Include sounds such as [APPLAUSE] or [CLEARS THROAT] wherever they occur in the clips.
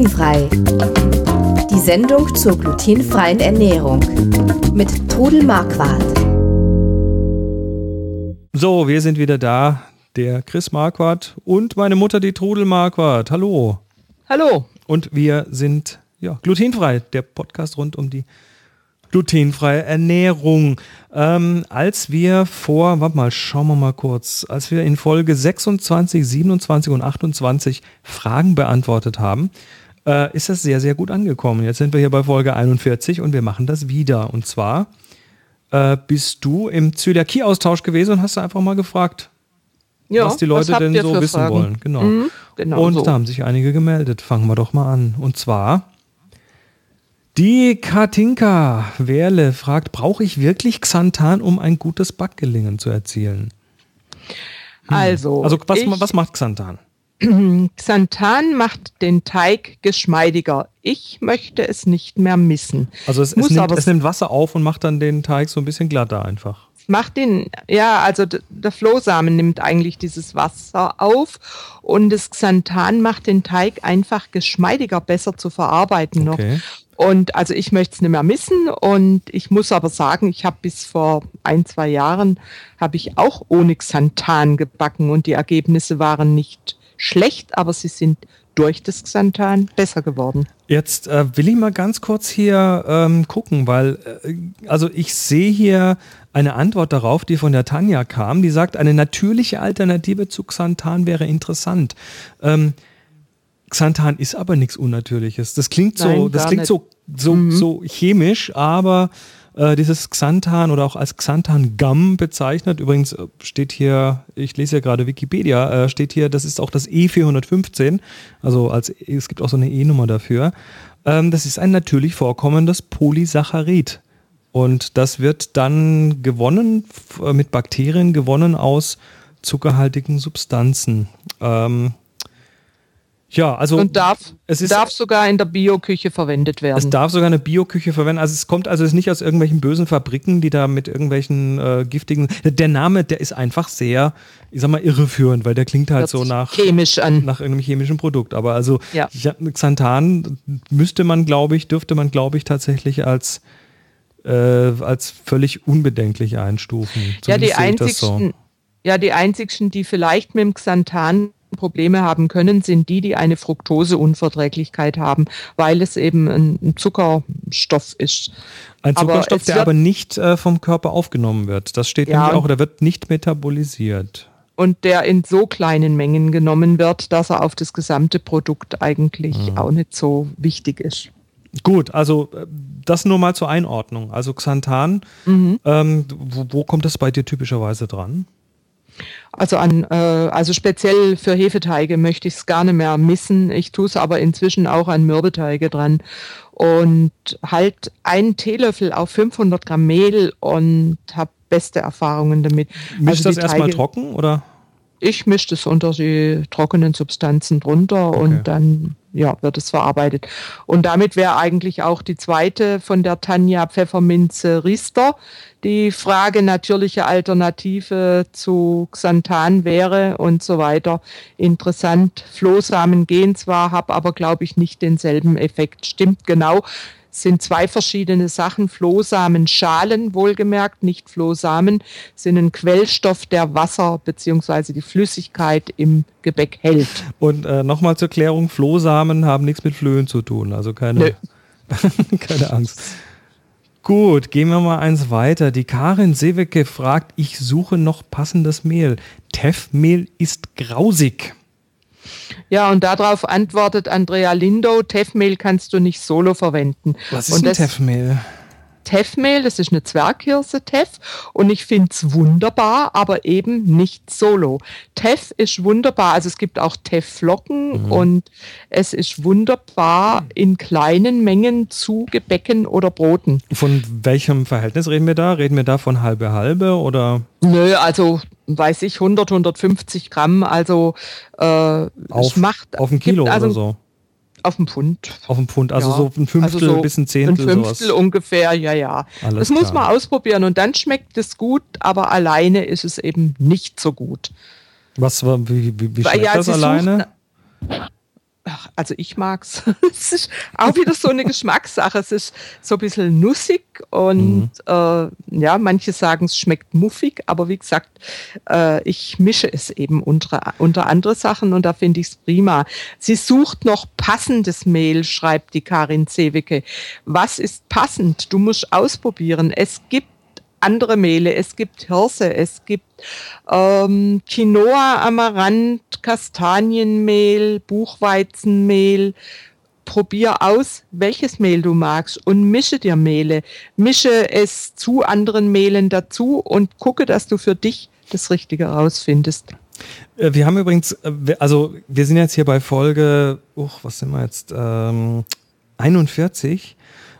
Glutenfrei. Die Sendung zur glutenfreien Ernährung mit Trudel Marquardt. So, wir sind wieder da. Der Chris Marquardt und meine Mutter, die Trudel Marquardt. Hallo. Hallo. Und wir sind ja, glutenfrei, der Podcast rund um die glutenfreie Ernährung. Ähm, als wir vor, warte mal, schauen wir mal kurz, als wir in Folge 26, 27 und 28 Fragen beantwortet haben, äh, ist das sehr, sehr gut angekommen. Jetzt sind wir hier bei Folge 41 und wir machen das wieder. Und zwar äh, bist du im Zöliakie-Austausch gewesen und hast einfach mal gefragt, ja, was die Leute was denn so wissen Fragen? wollen. Genau. Mhm, genau und so. da haben sich einige gemeldet. Fangen wir doch mal an. Und zwar die Katinka Werle fragt, brauche ich wirklich Xanthan, um ein gutes Backgelingen zu erzielen? Hm. Also, also was, was macht Xanthan? [CLEARS THROAT] Xanthan macht den Teig geschmeidiger. Ich möchte es nicht mehr missen. Also es, es, nimmt, es, nimmt, Wasser auf und macht dann den Teig so ein bisschen glatter einfach. Macht den, ja, also der Flohsamen nimmt eigentlich dieses Wasser auf und das Xanthan macht den Teig einfach geschmeidiger, besser zu verarbeiten okay. noch. Und also ich möchte es nicht mehr missen. Und ich muss aber sagen, ich habe bis vor ein, zwei Jahren, habe ich auch ohne Xanthan gebacken und die Ergebnisse waren nicht schlecht, aber sie sind durch das Xanthan besser geworden. Jetzt äh, will ich mal ganz kurz hier ähm, gucken, weil äh, also ich sehe hier eine Antwort darauf, die von der Tanja kam, die sagt, eine natürliche Alternative zu Xanthan wäre interessant. Ähm, Xanthan ist aber nichts Unnatürliches. Das klingt so, Nein, das klingt so, so, mhm. so chemisch, aber äh, dieses Xanthan oder auch als Xanthan-Gum bezeichnet, übrigens äh, steht hier, ich lese ja gerade Wikipedia, äh, steht hier, das ist auch das E415, also als, es gibt auch so eine E-Nummer dafür. Ähm, das ist ein natürlich vorkommendes Polysaccharid. Und das wird dann gewonnen, äh, mit Bakterien gewonnen aus zuckerhaltigen Substanzen. Ähm, ja, also. Und darf, es ist, darf sogar in der Bioküche verwendet werden. Es darf sogar eine Bioküche verwenden. Also es kommt also nicht aus irgendwelchen bösen Fabriken, die da mit irgendwelchen äh, giftigen. Der Name, der ist einfach sehr, ich sag mal, irreführend, weil der klingt halt Hört so nach. Chemisch an. Nach irgendeinem chemischen Produkt. Aber also ja. Xanthan müsste man, glaube ich, dürfte man, glaube ich, tatsächlich als, äh, als völlig unbedenklich einstufen. ja, die einzigsten, so. ja, die einzigsten, die vielleicht mit dem Xanthan Probleme haben können, sind die, die eine Fructoseunverträglichkeit haben, weil es eben ein Zuckerstoff ist. Ein Zuckerstoff, aber der aber nicht äh, vom Körper aufgenommen wird. Das steht ja, nämlich auch, der wird nicht metabolisiert. Und der in so kleinen Mengen genommen wird, dass er auf das gesamte Produkt eigentlich mhm. auch nicht so wichtig ist. Gut, also äh, das nur mal zur Einordnung. Also Xanthan, mhm. ähm, wo, wo kommt das bei dir typischerweise dran? Also an, äh, also speziell für Hefeteige möchte ich es gar nicht mehr missen. Ich tue es aber inzwischen auch an Mürbeteige dran. Und halt einen Teelöffel auf 500 Gramm Mehl und habe beste Erfahrungen damit. Mischt also das erstmal trocken oder? Ich mische das unter die trockenen Substanzen drunter okay. und dann ja, wird es verarbeitet. Und damit wäre eigentlich auch die zweite von der Tanja Pfefferminze Riester. Die Frage natürliche Alternative zu Xanthan wäre und so weiter interessant. Flohsamen gehen zwar, habe aber, glaube ich, nicht denselben Effekt. Stimmt genau sind zwei verschiedene Sachen. Flohsamenschalen, wohlgemerkt, nicht Flohsamen, sind ein Quellstoff, der Wasser bzw. die Flüssigkeit im Gebäck hält. Und äh, nochmal zur Klärung, Flohsamen haben nichts mit Flöhen zu tun, also keine, [LAUGHS] keine Angst. Gut, gehen wir mal eins weiter. Die Karin Sewecke fragt, ich suche noch passendes Mehl. Teffmehl ist grausig. Ja, und darauf antwortet Andrea Lindo, Teffmehl kannst du nicht solo verwenden. Was ist und ein Teffmehl? Teffmehl, das ist eine Zwerghirse Teff und ich finde es wunderbar, aber eben nicht solo. Teff ist wunderbar, also es gibt auch Teffflocken mhm. und es ist wunderbar in kleinen Mengen zu Gebäcken oder Broten. Von welchem Verhältnis reden wir da? Reden wir da von halbe halbe oder? Nö, also weiß ich, 100, 150 Gramm, also äh, auf, macht, auf ein Kilo also, oder so. Auf dem Pfund. Auf dem Pfund, also ja. so ein Fünftel also so bis ein Zehntel. Ein Fünftel sowas. ungefähr, ja, ja. Alles das muss man ausprobieren und dann schmeckt es gut, aber alleine ist es eben nicht so gut. Was, wie, wie, wie schmeckt ja, das alleine? Also ich mag's. [LAUGHS] es ist auch wieder so eine Geschmackssache. Es ist so ein bisschen nussig und mhm. äh, ja, manche sagen, es schmeckt muffig, aber wie gesagt, äh, ich mische es eben unter, unter andere Sachen und da finde ich es prima. Sie sucht noch passendes Mehl, schreibt die Karin Zewicke. Was ist passend? Du musst ausprobieren. Es gibt andere Mehle. Es gibt Hirse, es gibt ähm, Quinoa, Amaranth, Kastanienmehl, Buchweizenmehl. Probier aus, welches Mehl du magst und mische dir Mehle. Mische es zu anderen Mehlen dazu und gucke, dass du für dich das Richtige rausfindest. Äh, wir haben übrigens, äh, also wir sind jetzt hier bei Folge, oh, was sind wir jetzt? Ähm, 41.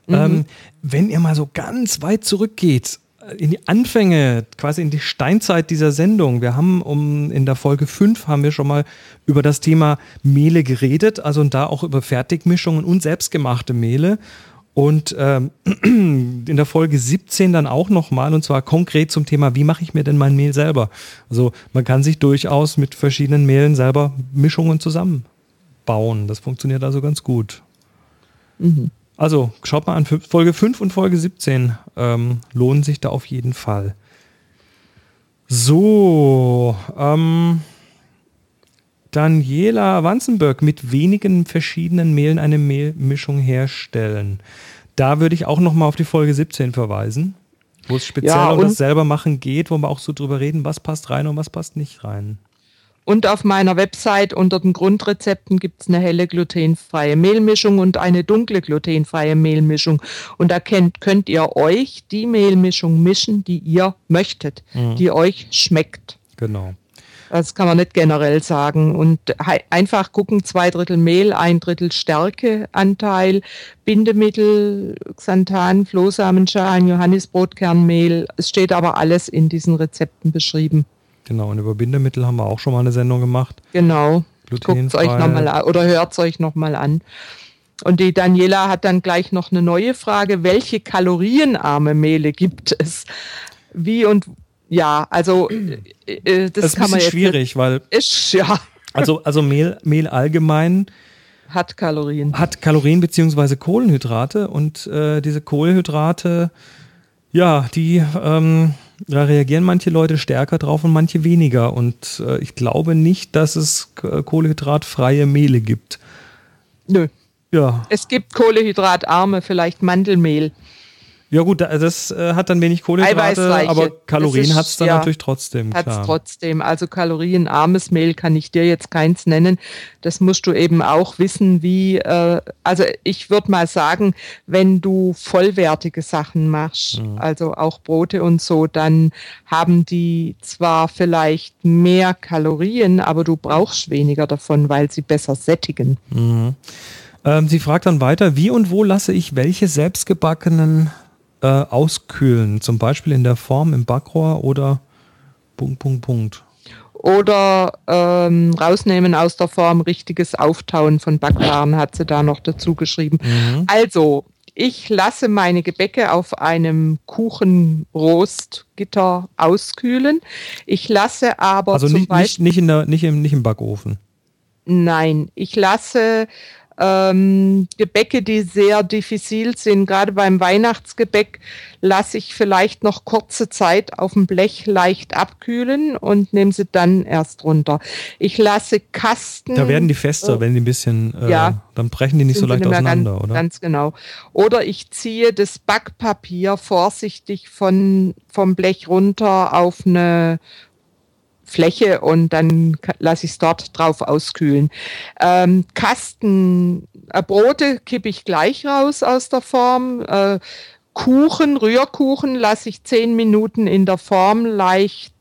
Mhm. Ähm, wenn ihr mal so ganz weit zurückgeht, in die Anfänge, quasi in die Steinzeit dieser Sendung. Wir haben um in der Folge 5 haben wir schon mal über das Thema Mehle geredet, also und da auch über Fertigmischungen und selbstgemachte Mehle. Und ähm, [CLEARS THROAT] in der Folge 17 dann auch nochmal, und zwar konkret zum Thema, wie mache ich mir denn mein Mehl selber? Also man kann sich durchaus mit verschiedenen Mehlen selber Mischungen zusammenbauen. Das funktioniert also ganz gut. Mhm. Also schaut mal an, Folge 5 und Folge 17 ähm, lohnen sich da auf jeden Fall. So, ähm, Daniela Wanzenberg mit wenigen verschiedenen Mehlen eine Mehlmischung herstellen. Da würde ich auch nochmal auf die Folge 17 verweisen, wo es speziell ja, um das selber machen geht, wo wir auch so drüber reden, was passt rein und was passt nicht rein. Und auf meiner Website unter den Grundrezepten gibt es eine helle glutenfreie Mehlmischung und eine dunkle glutenfreie Mehlmischung. Und da könnt, könnt ihr euch die Mehlmischung mischen, die ihr möchtet, mhm. die euch schmeckt. Genau. Das kann man nicht generell sagen. Und einfach gucken, zwei Drittel Mehl, ein Drittel Stärkeanteil, Bindemittel, Xanthan, Flohsamenschalen, Johannisbrotkernmehl. Es steht aber alles in diesen Rezepten beschrieben. Genau, und über Bindemittel haben wir auch schon mal eine Sendung gemacht. Genau. Guckt euch nochmal an oder hört es euch nochmal an. Und die Daniela hat dann gleich noch eine neue Frage. Welche kalorienarme Mehle gibt es? Wie und ja, also äh, äh das, das kann man jetzt schwierig, weil ist ja. Also also Mehl, Mehl allgemein hat Kalorien. Hat Kalorien beziehungsweise Kohlenhydrate und äh, diese Kohlenhydrate, ja, die ähm, da reagieren manche Leute stärker drauf und manche weniger. Und äh, ich glaube nicht, dass es kohlehydratfreie Mehle gibt. Nö. Ja. Es gibt kohlehydratarme, vielleicht Mandelmehl. Ja gut, das äh, hat dann wenig Kohlenhydrate, aber Kalorien hat es dann ja, natürlich trotzdem. Hat es trotzdem. Also kalorienarmes Mehl kann ich dir jetzt keins nennen. Das musst du eben auch wissen, wie, äh, also ich würde mal sagen, wenn du vollwertige Sachen machst, mhm. also auch Brote und so, dann haben die zwar vielleicht mehr Kalorien, aber du brauchst weniger davon, weil sie besser sättigen. Mhm. Ähm, sie fragt dann weiter, wie und wo lasse ich welche selbstgebackenen äh, auskühlen, zum Beispiel in der Form im Backrohr oder Punkt, Punkt, Punkt. Oder ähm, rausnehmen aus der Form richtiges Auftauen von Backwaren, hat sie da noch dazu geschrieben. Mhm. Also, ich lasse meine Gebäcke auf einem Kuchenrostgitter auskühlen. Ich lasse aber also nicht, nicht, nicht, in der, nicht, im, nicht im Backofen. Nein, ich lasse ähm, Gebäcke, die sehr diffizil sind. Gerade beim Weihnachtsgebäck lasse ich vielleicht noch kurze Zeit auf dem Blech leicht abkühlen und nehme sie dann erst runter. Ich lasse Kasten. Da werden die fester, äh, wenn die ein bisschen, äh, ja, dann brechen die nicht so leicht auseinander, ganz, oder? Ganz genau. Oder ich ziehe das Backpapier vorsichtig von, vom Blech runter auf eine Fläche und dann lasse ich es dort drauf auskühlen. Ähm, Kasten, äh, Brote kippe ich gleich raus aus der Form. Äh, Kuchen, Rührkuchen lasse ich zehn Minuten in der Form leicht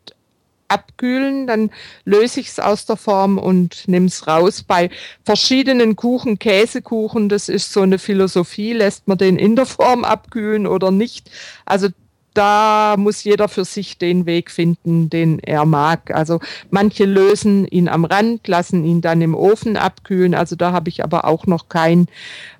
abkühlen, dann löse ich es aus der Form und nehme es raus. Bei verschiedenen Kuchen, Käsekuchen, das ist so eine Philosophie, lässt man den in der Form abkühlen oder nicht. Also da muss jeder für sich den Weg finden, den er mag. Also manche lösen ihn am Rand, lassen ihn dann im Ofen abkühlen. Also da habe ich aber auch noch kein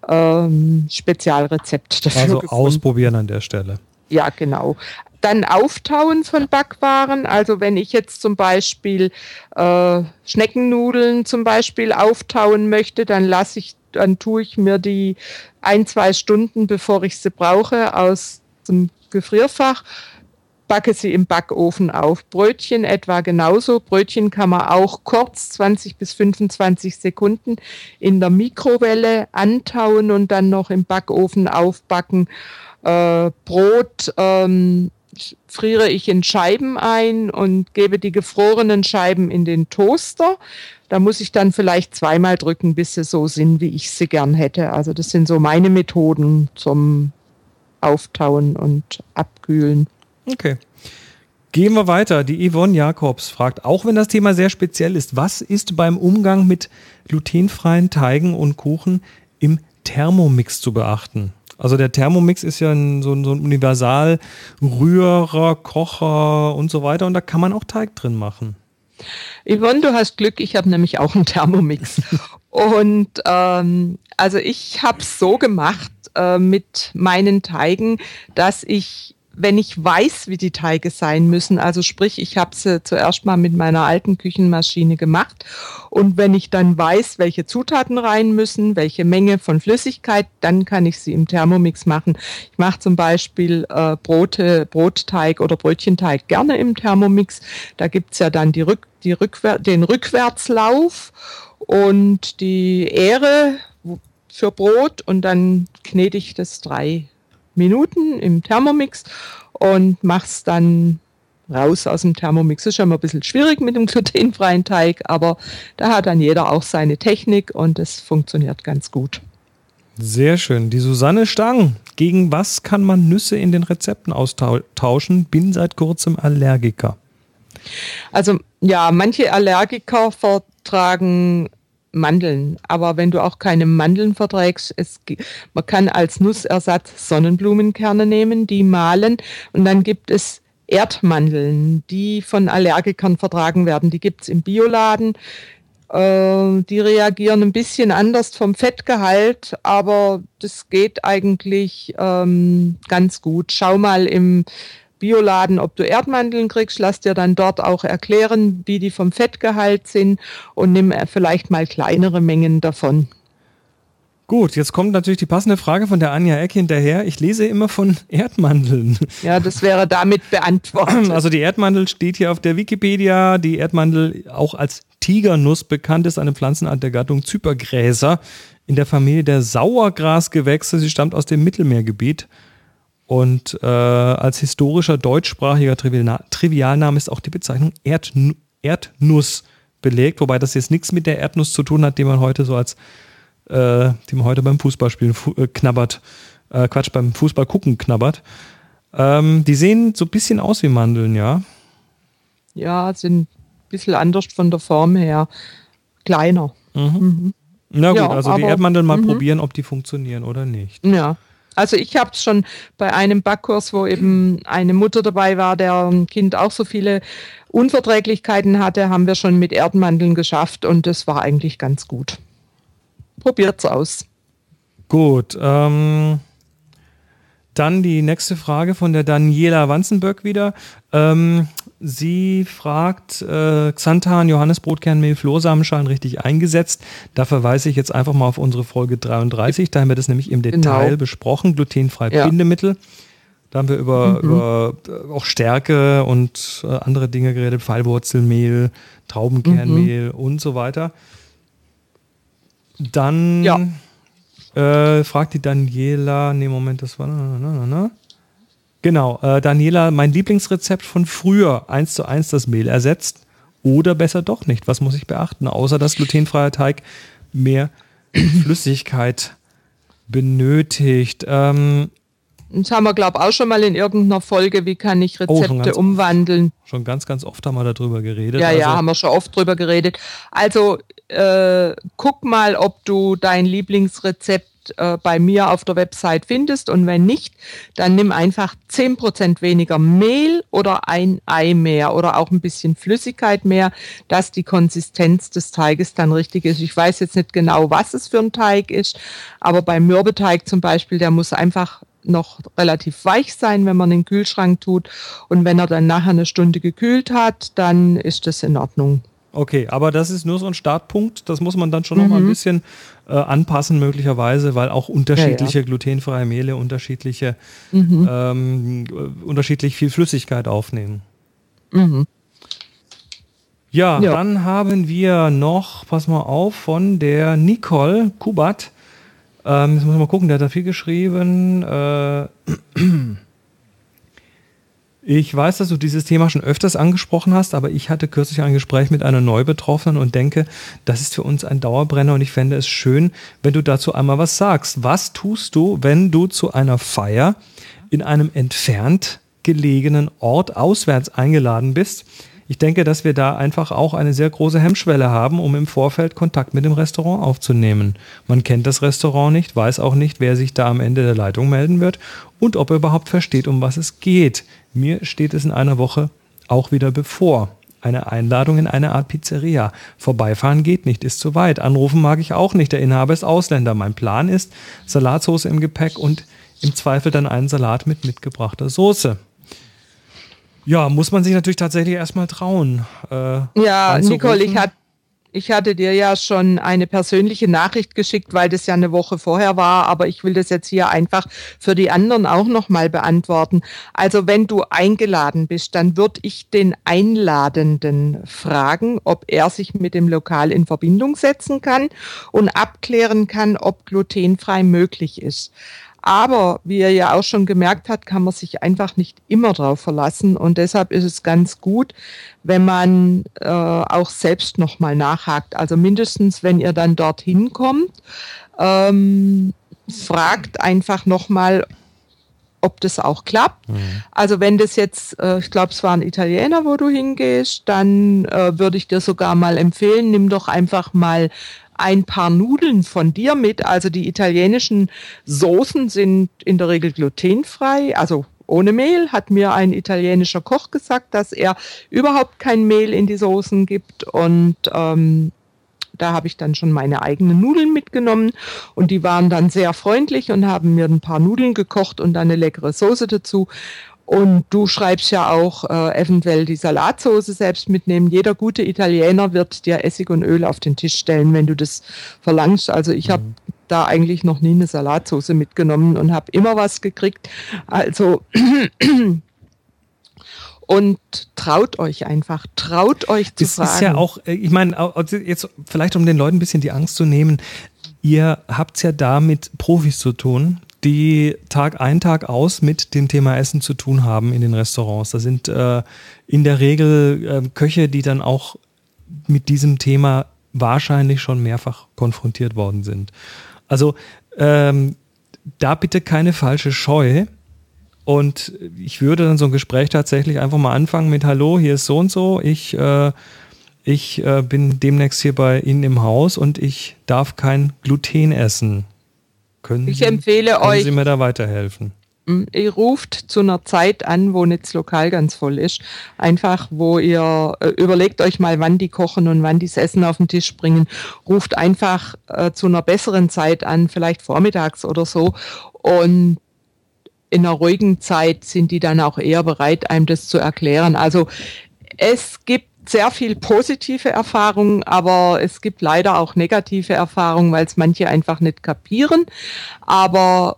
ähm, Spezialrezept dafür. Also gefunden. ausprobieren an der Stelle. Ja, genau. dann Auftauen von Backwaren. Also wenn ich jetzt zum Beispiel äh, Schneckennudeln zum Beispiel auftauen möchte, dann lasse ich, dann tue ich mir die ein, zwei Stunden, bevor ich sie brauche, aus dem Gefrierfach, backe sie im Backofen auf. Brötchen etwa genauso. Brötchen kann man auch kurz 20 bis 25 Sekunden in der Mikrowelle antauen und dann noch im Backofen aufbacken. Äh, Brot ähm, friere ich in Scheiben ein und gebe die gefrorenen Scheiben in den Toaster. Da muss ich dann vielleicht zweimal drücken, bis sie so sind, wie ich sie gern hätte. Also das sind so meine Methoden zum Auftauen und Abkühlen. Okay. Gehen wir weiter. Die Yvonne Jakobs fragt, auch wenn das Thema sehr speziell ist, was ist beim Umgang mit glutenfreien Teigen und Kuchen im Thermomix zu beachten? Also der Thermomix ist ja ein, so, ein, so ein Universal-Rührer, Kocher und so weiter und da kann man auch Teig drin machen. Yvonne, du hast Glück, ich habe nämlich auch einen Thermomix. [LAUGHS] und ähm, also ich habe es so gemacht äh, mit meinen Teigen, dass ich wenn ich weiß, wie die Teige sein müssen, also sprich, ich habe sie zuerst mal mit meiner alten Küchenmaschine gemacht und wenn ich dann weiß, welche Zutaten rein müssen, welche Menge von Flüssigkeit, dann kann ich sie im Thermomix machen. Ich mache zum Beispiel äh, Brote, Brotteig oder Brötchenteig gerne im Thermomix. Da gibt's ja dann die Rück, die Rückwär den Rückwärtslauf und die Ähre für Brot und dann knete ich das drei Minuten im Thermomix und mach's dann raus aus dem Thermomix. Das ist schon mal ein bisschen schwierig mit dem glutenfreien Teig, aber da hat dann jeder auch seine Technik und es funktioniert ganz gut. Sehr schön. Die Susanne Stang. Gegen was kann man Nüsse in den Rezepten austauschen? Bin seit kurzem Allergiker. Also ja, manche Allergiker vertragen Mandeln. Aber wenn du auch keine Mandeln verträgst, es, man kann als Nussersatz Sonnenblumenkerne nehmen, die mahlen und dann gibt es Erdmandeln, die von Allergikern vertragen werden. Die gibt es im Bioladen. Äh, die reagieren ein bisschen anders vom Fettgehalt, aber das geht eigentlich ähm, ganz gut. Schau mal im Bioladen, ob du Erdmandeln kriegst, lass dir dann dort auch erklären, wie die vom Fettgehalt sind und nimm vielleicht mal kleinere Mengen davon. Gut, jetzt kommt natürlich die passende Frage von der Anja Eck hinterher. Ich lese immer von [LAUGHS] Erdmandeln. Ja, das wäre damit beantwortet. [CLEARS THROAT] Also die Erdmandel steht hier auf der Wikipedia. Die Erdmandel, auch als Tigernuss bekannt, ist eine Pflanzenart der Gattung Zypergräser in der Familie der Sauergrasgewächse. Sie stammt aus dem Mittelmeergebiet. Und äh, als historischer deutschsprachiger Trivialname ist auch die Bezeichnung Erdnu Erdnuss belegt, wobei das jetzt nichts mit der Erdnuss zu tun hat, die man heute so als, äh, die man heute beim Fußballspielen fu äh, knabbert, äh, Quatsch, beim Fußball gucken knabbert. Ähm, die sehen so ein bisschen aus wie Mandeln, ja? Ja, sind ein bisschen anders von der Form her. Kleiner. Mhm. Mhm. Na gut, ja, also die Erdmandeln mal mhm. probieren, ob die funktionieren oder nicht. Ja. Also ich habe es schon bei einem Backkurs, wo eben eine Mutter dabei war, deren Kind auch so viele Unverträglichkeiten hatte, haben wir schon mit Erdmandeln geschafft und das war eigentlich ganz gut. Probiert's aus. Gut. Ähm, dann die nächste Frage von der Daniela Wanzenböck wieder. Ähm, Sie fragt, äh, Xanthan, Johannesbrotkernmehl, Flohsamenschalen richtig eingesetzt. Da verweise ich jetzt einfach mal auf unsere Folge 33. Da haben wir das nämlich im Detail genau. besprochen. Glutenfrei ja. Bindemittel. Da haben wir über, mhm. über äh, auch Stärke und äh, andere Dinge geredet. Pfeilwurzelmehl, Traubenkernmehl mhm. und so weiter. Dann ja. äh, fragt die Daniela, nee, Moment, das war, na, na, na, na. Genau, äh, Daniela, mein Lieblingsrezept von früher, eins zu eins das Mehl ersetzt oder besser doch nicht. Was muss ich beachten, außer dass glutenfreier Teig mehr [CLEARS THROAT] Flüssigkeit benötigt? Ähm, das haben wir, glaube ich, auch schon mal in irgendeiner Folge, wie kann ich Rezepte oh, umwandeln. Oft, schon ganz, ganz oft haben wir darüber geredet. Ja, also, ja, haben wir schon oft drüber geredet. Also äh, guck mal, ob du dein Lieblingsrezept äh, bei mir auf der Website findest. Und wenn nicht, dann nimm einfach 10% weniger Mehl oder ein Ei mehr oder auch ein bisschen Flüssigkeit mehr, dass die Konsistenz des Teiges dann richtig ist. Ich weiß jetzt nicht genau, was es für ein Teig ist, aber beim Mürbeteig zum Beispiel, der muss einfach noch relativ weich sein, wenn man den Kühlschrank tut. Und wenn er dann nachher eine Stunde gekühlt hat, dann ist das in Ordnung. Okay, aber das ist nur so ein Startpunkt. Das muss man dann schon mhm. noch mal ein mhm. bisschen äh, anpassen, möglicherweise, weil auch unterschiedliche ja, ja. glutenfreie Mehle unterschiedliche, mhm. ähm, äh, unterschiedlich viel Flüssigkeit aufnehmen. Mhm. Ja, ja, dann haben wir noch, pass mal auf, von der Nicole Kubat. Ähm, jetzt muss ich mal gucken, der hat da viel geschrieben. Äh, ich weiß, dass du dieses Thema schon öfters angesprochen hast, aber ich hatte kürzlich ein Gespräch mit einer Neubetroffenen und denke, das ist für uns ein Dauerbrenner und ich fände es schön, wenn du dazu einmal was sagst. Was tust du, wenn du zu einer Feier in einem entfernt gelegenen Ort auswärts eingeladen bist? Ich denke, dass wir da einfach auch eine sehr große Hemmschwelle haben, um im Vorfeld Kontakt mit dem Restaurant aufzunehmen. Man kennt das Restaurant nicht, weiß auch nicht, wer sich da am Ende der Leitung melden wird und ob er überhaupt versteht, um was es geht. Mir steht es in einer Woche auch wieder bevor. Eine Einladung in eine Art Pizzeria. Vorbeifahren geht nicht, ist zu weit. Anrufen mag ich auch nicht. Der Inhaber ist Ausländer. Mein Plan ist Salatsauce im Gepäck und im Zweifel dann einen Salat mit mitgebrachter Soße. Ja, muss man sich natürlich tatsächlich erstmal trauen. Äh, ja, Nicole, ich, hat, ich hatte dir ja schon eine persönliche Nachricht geschickt, weil das ja eine Woche vorher war, aber ich will das jetzt hier einfach für die anderen auch nochmal beantworten. Also wenn du eingeladen bist, dann würde ich den Einladenden fragen, ob er sich mit dem Lokal in Verbindung setzen kann und abklären kann, ob glutenfrei möglich ist. Aber wie er ja auch schon gemerkt hat, kann man sich einfach nicht immer darauf verlassen. Und deshalb ist es ganz gut, wenn man äh, auch selbst nochmal nachhakt. Also mindestens, wenn ihr dann dorthin kommt, ähm, fragt einfach nochmal, ob das auch klappt. Mhm. Also wenn das jetzt, äh, ich glaube, es war ein Italiener, wo du hingehst, dann äh, würde ich dir sogar mal empfehlen, nimm doch einfach mal ein paar Nudeln von dir mit. Also die italienischen Soßen sind in der Regel glutenfrei, also ohne Mehl, hat mir ein italienischer Koch gesagt, dass er überhaupt kein Mehl in die Soßen gibt. Und ähm, da habe ich dann schon meine eigenen Nudeln mitgenommen und die waren dann sehr freundlich und haben mir ein paar Nudeln gekocht und dann eine leckere Soße dazu. Und du schreibst ja auch äh, eventuell die Salatsauce selbst mitnehmen. Jeder gute Italiener wird dir Essig und Öl auf den Tisch stellen, wenn du das verlangst. Also ich habe mhm. da eigentlich noch nie eine Salatsauce mitgenommen und habe immer was gekriegt. Also [CLEARS THROAT] und traut euch einfach, traut euch zu das fragen. ist ja auch, äh, ich meine, jetzt vielleicht um den Leuten ein bisschen die Angst zu nehmen, ihr habt es ja da mit Profis zu tun, die Tag ein, Tag aus mit dem Thema Essen zu tun haben in den Restaurants. Das sind äh, in der Regel äh, Köche, die dann auch mit diesem Thema wahrscheinlich schon mehrfach konfrontiert worden sind. Also ähm, da bitte keine falsche Scheu. Und ich würde dann so ein Gespräch tatsächlich einfach mal anfangen mit Hallo, hier ist so und so. Ich, äh, ich äh, bin demnächst hier bei Ihnen im Haus und ich darf kein Gluten essen. Können, ich empfehle können euch. Sie mir da weiterhelfen? Hm, ihr ruft zu einer Zeit an, wo nicht das Lokal ganz voll ist. Einfach, wo ihr äh, überlegt euch mal, wann die kochen und wann die das Essen auf den Tisch bringen. Ruft einfach äh, zu einer besseren Zeit an, vielleicht vormittags oder so. Und in einer ruhigen Zeit sind die dann auch eher bereit, einem das zu erklären. Also es gibt sehr viel positive Erfahrungen, aber es gibt leider auch negative Erfahrungen, weil es manche einfach nicht kapieren. Aber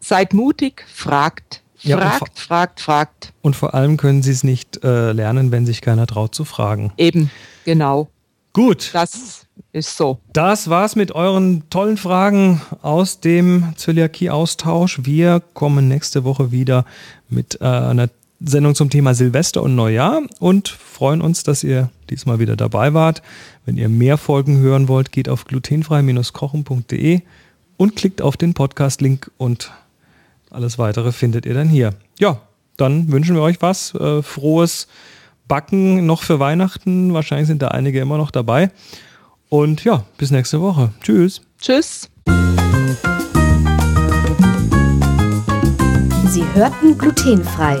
seid mutig, fragt. Ja, fragt, fragt, fragt. Und vor allem können Sie es nicht äh, lernen, wenn sich keiner traut zu fragen. Eben, genau. Gut. Das ist so. Das war's mit euren tollen Fragen aus dem Zöliakie-Austausch. Wir kommen nächste Woche wieder mit äh, einer Sendung zum Thema Silvester und Neujahr und freuen uns, dass ihr diesmal wieder dabei wart. Wenn ihr mehr Folgen hören wollt, geht auf glutenfrei-kochen.de und klickt auf den Podcast-Link und alles weitere findet ihr dann hier. Ja, dann wünschen wir euch was. Äh, frohes Backen noch für Weihnachten. Wahrscheinlich sind da einige immer noch dabei. Und ja, bis nächste Woche. Tschüss. Tschüss. Sie hörten glutenfrei